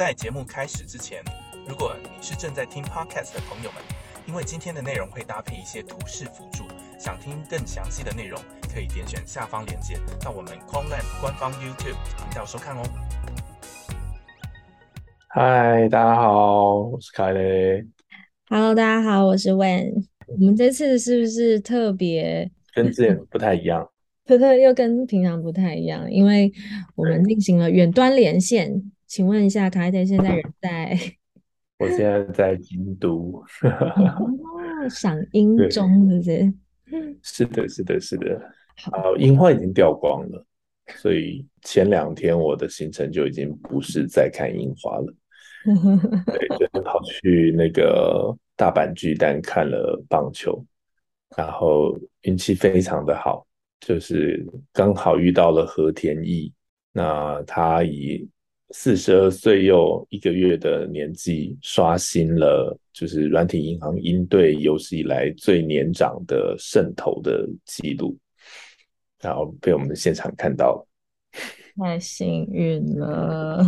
在节目开始之前，如果你是正在听 podcast 的朋友们，因为今天的内容会搭配一些图示辅助，想听更详细的内容，可以点选下方链接到我们 Quanland 官方 YouTube 频道收看哦。嗨，大家好，我是凯雷。Hello，大家好，我是 Wen。我们这次是不是特别跟之前不太一样，特特又跟平常不太一样？因为我们进行了远端连线。请问一下，凯雷现在人 在？我现在在京都。哦，赏樱中，是不是？是的，是的，是的。好，啊，樱花已经掉光了，所以前两天我的行程就已经不是在看樱花了。对，就 是跑去那个大阪巨蛋看了棒球，然后运气非常的好，就是刚好遇到了和田毅，那他以四十二岁又一个月的年纪刷新了就是软体银行应对有史以来最年长的渗透的记录，然后被我们现场看到了。太幸运了。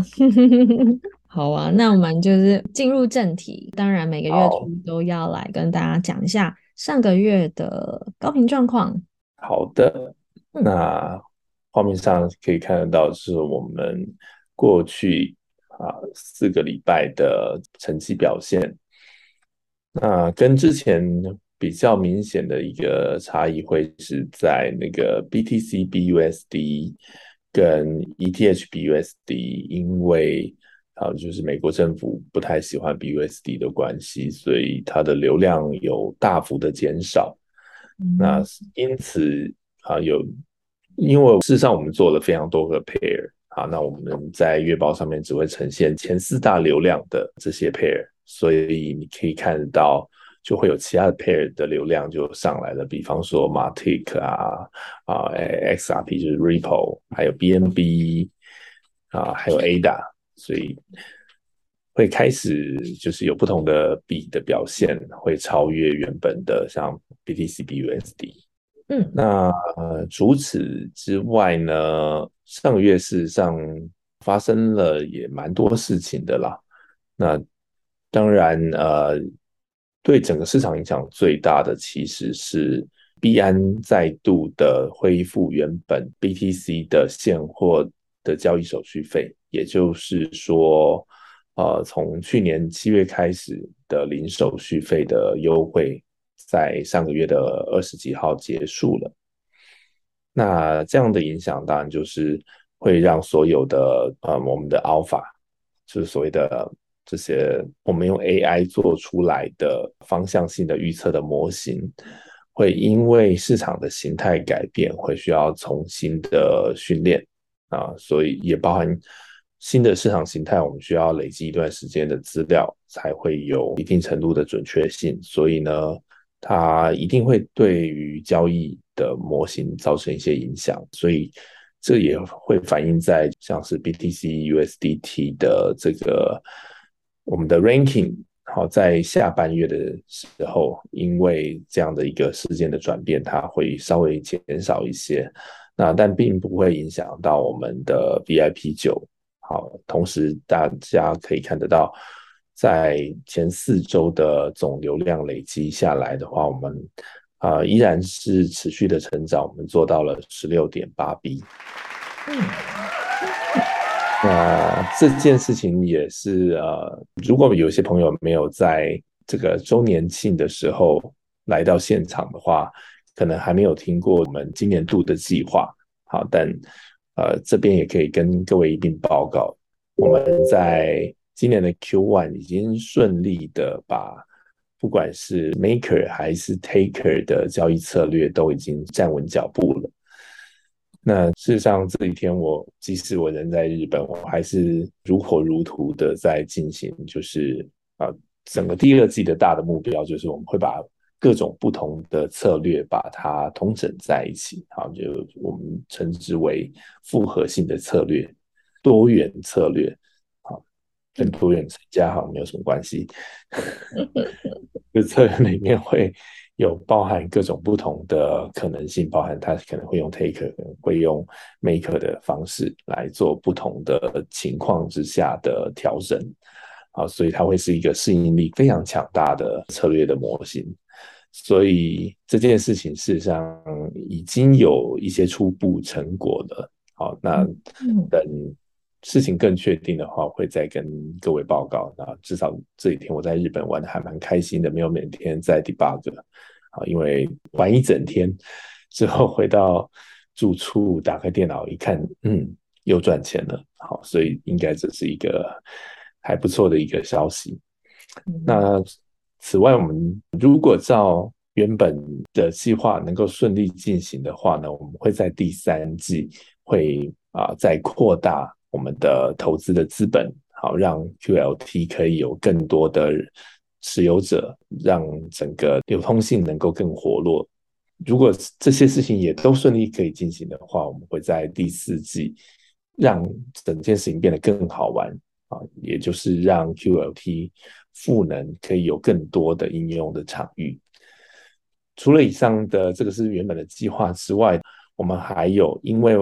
好啊，那我们就是进入正题。当然，每个月初都要来跟大家讲一下上个月的高频状况。好的，嗯那画面上可以看得到是我们过去啊四个礼拜的成绩表现。那跟之前比较明显的一个差异会是在那个 BTC BUSD 跟 ETH BUSD，因为啊就是美国政府不太喜欢 BUSD 的关系，所以它的流量有大幅的减少。那嗯因此啊，有因为事实上我们做了非常多个 pair 啊，那我们在月报上面只会呈现前四大流量的这些 pair，所以你可以看到，就会有其他的 pair 的流量就上来了，比方说 Matic 啊啊诶 XRP 就是 Ripple，还有 BNB 啊，还有 ADA，所以。会开始就是有不同的币的表现，会超越原本的像 BTC、BUSD。嗯那呃，除此之外呢，上个月事实上发生了也蛮多事情的啦。那当然，呃，对整个市场影响最大的其实是币安再度的恢复原本 BTC 的现货的交易手续费，也就是说，呃，从去年七月开始的零手续费的优惠，在上个月的二十几号结束了。那这样的影响，当然就是会让所有的呃我们的 alpha，就是所谓的这些我们用 AI 做出来的方向性的预测的模型，会因为市场的形态改变，会需要重新的训练啊，所以也包含新的市场形态，我们需要累积一段时间的资料，才会有一定程度的准确性。所以呢，它一定会对于交易的模型造成一些影响，所以这也会反映在像是 BTC、USDT 的这个我们的 ranking。好，在下半月的时候，因为这样的一个事件的转变，它会稍微减少一些。那但并不会影响到我们的 VIP 九。好，同时大家可以看得到，在前四周的总流量累积下来的话，我们啊、依然是持续的成长，我们做到了十六点八 B。那这件事情也是呃，如果有些朋友没有在这个周年庆的时候来到现场的话，可能还没有听过我们今年度的计划。好，但呃这边也可以跟各位一并报告，我们在今年的 Q1 已经顺利的把不管是 Maker 还是 Taker 的交易策略都已经站稳脚步了。那事实上，这几天我即使我人在日本，我还是如火如荼的在进行，就是啊、呃整个第二季的大的目标就是我们会把各种不同的策略把它统整在一起，好，就我们称之为复合性的策略、多元策略，跟多元成家好像没有什么关系。这策略里面会有包含各种不同的可能性，包含他可能会用 take，会用 make 的方式来做不同的情况之下的调整，好，所以它会是一个适应力非常强大的策略的模型。所以这件事情事实上已经有一些初步成果了。好，那等事情更确定的话，会再跟各位报告。那至少这几天我在日本玩的还蛮开心的，没有每天在 debug。啊，因为玩一整天之后回到住处，打开电脑一看，嗯，又赚钱了。好，所以应该这是一个还不错的一个消息。那此外，我们如果照原本的计划能够顺利进行的话呢，我们会在第三季会啊再扩大我们的投资的资本，好让 QLT 可以有更多的。持有者让整个流通性能够更活络。如果这些事情也都顺利可以进行的话，我们会在第四季让整件事情变得更好玩啊，也就是让 QLT 赋能可以有更多的应用的场域。除了以上的这个是原本的计划之外，我们还有因为。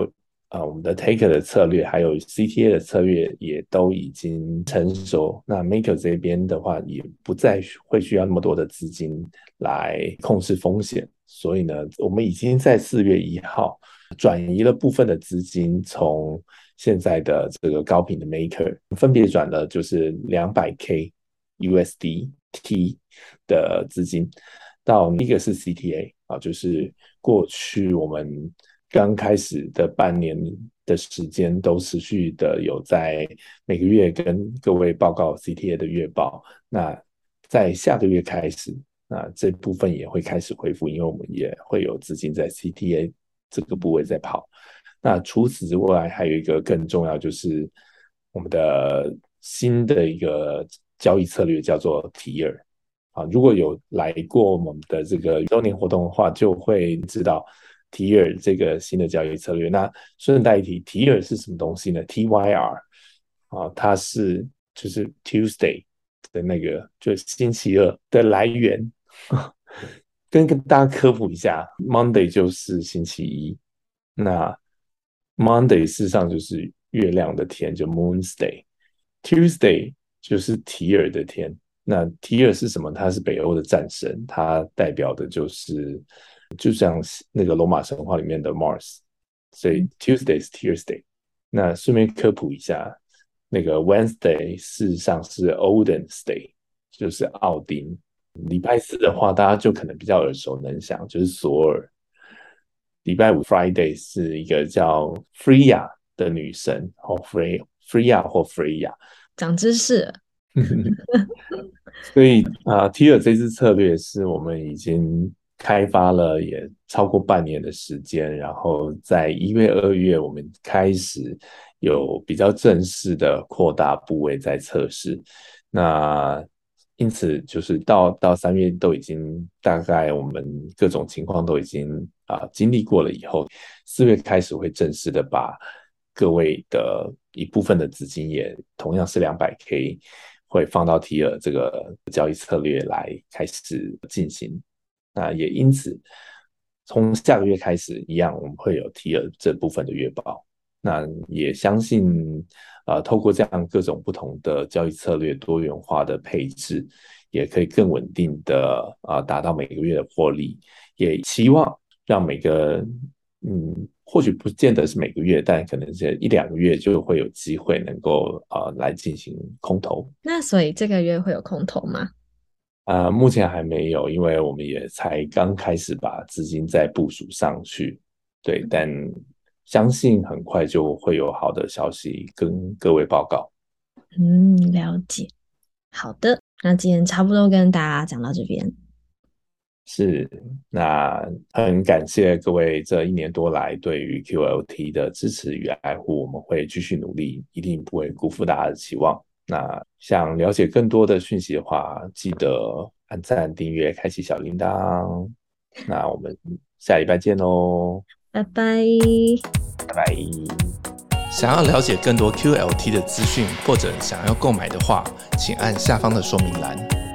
啊，我们的 Taker 的策略还有 CTA 的策略也都已经成熟。那 Maker 这边的话，也不再会需要那么多的资金来控制风险。所以呢，我们已经在四月一号转移了部分的资金，从现在的这个高频的 Maker 分别转了就是两百 K USDT 的资金，到一个是 CTA 啊，就是过去我们。刚开始的半年的时间都持续的有在每个月跟各位报告 CTA 的月报。那在下个月开始，那这部分也会开始恢复，因为我们也会有资金在 CTA 这个部位在跑。那除此之外，还有一个更重要，就是我们的新的一个交易策略叫做提尔啊。如果有来过我们的这个周年活动的话，就会知道。提尔这个新的交易策略，那顺带一提，提尔是什么东西呢？TYR 啊，它是就是 Tuesday 的那个，就是星期二的来源。跟跟大家科普一下，Monday 就是星期一，那 Monday 事实上就是月亮的天，就 Moon's Day，Tuesday 就是提尔的天。那提尔是什么？他是北欧的战神，他代表的就是。就像那个罗马神话里面的 Mars，所以 Tuesday 是 Tuesday。那顺便科普一下，那个 Wednesday 事实上是 Odin's Day，就是奥丁。礼拜四的话，大家就可能比较耳熟能详，就是索尔。礼拜五 Friday 是一个叫 Freya 的女神，哦 Frey Freya 或 Freya。长知识。所以啊，T 尔这支策略是我们已经。开发了也超过半年的时间，然后在一月、二月，我们开始有比较正式的扩大部位在测试。那因此就是到到三月都已经大概我们各种情况都已经啊经历过了以后，四月开始会正式的把各位的一部分的资金也同样是两百 K 会放到提尔这个交易策略来开始进行。那也因此，从下个月开始一样，我们会有提了这部分的月报。那也相信，呃，透过这样各种不同的交易策略、多元化的配置，也可以更稳定的啊达到每个月的获利。也期望让每个，嗯，或许不见得是每个月，但可能是一两个月就会有机会能够啊来进行空投。那所以这个月会有空投吗？啊，目前还没有，因为我们也才刚开始把资金再部署上去，对，但相信很快就会有好的消息跟各位报告。嗯，了解。好的，那今天差不多跟大家讲到这边。是，那很感谢各位这一年多来对于 QLT 的支持与爱护，我们会继续努力，一定不会辜负大家的期望。那想了解更多的讯息的话，记得按赞、订阅、开启小铃铛。那我们下礼拜见喽，拜拜，拜拜。想要了解更多 QLT 的资讯，或者想要购买的话，请按下方的说明栏。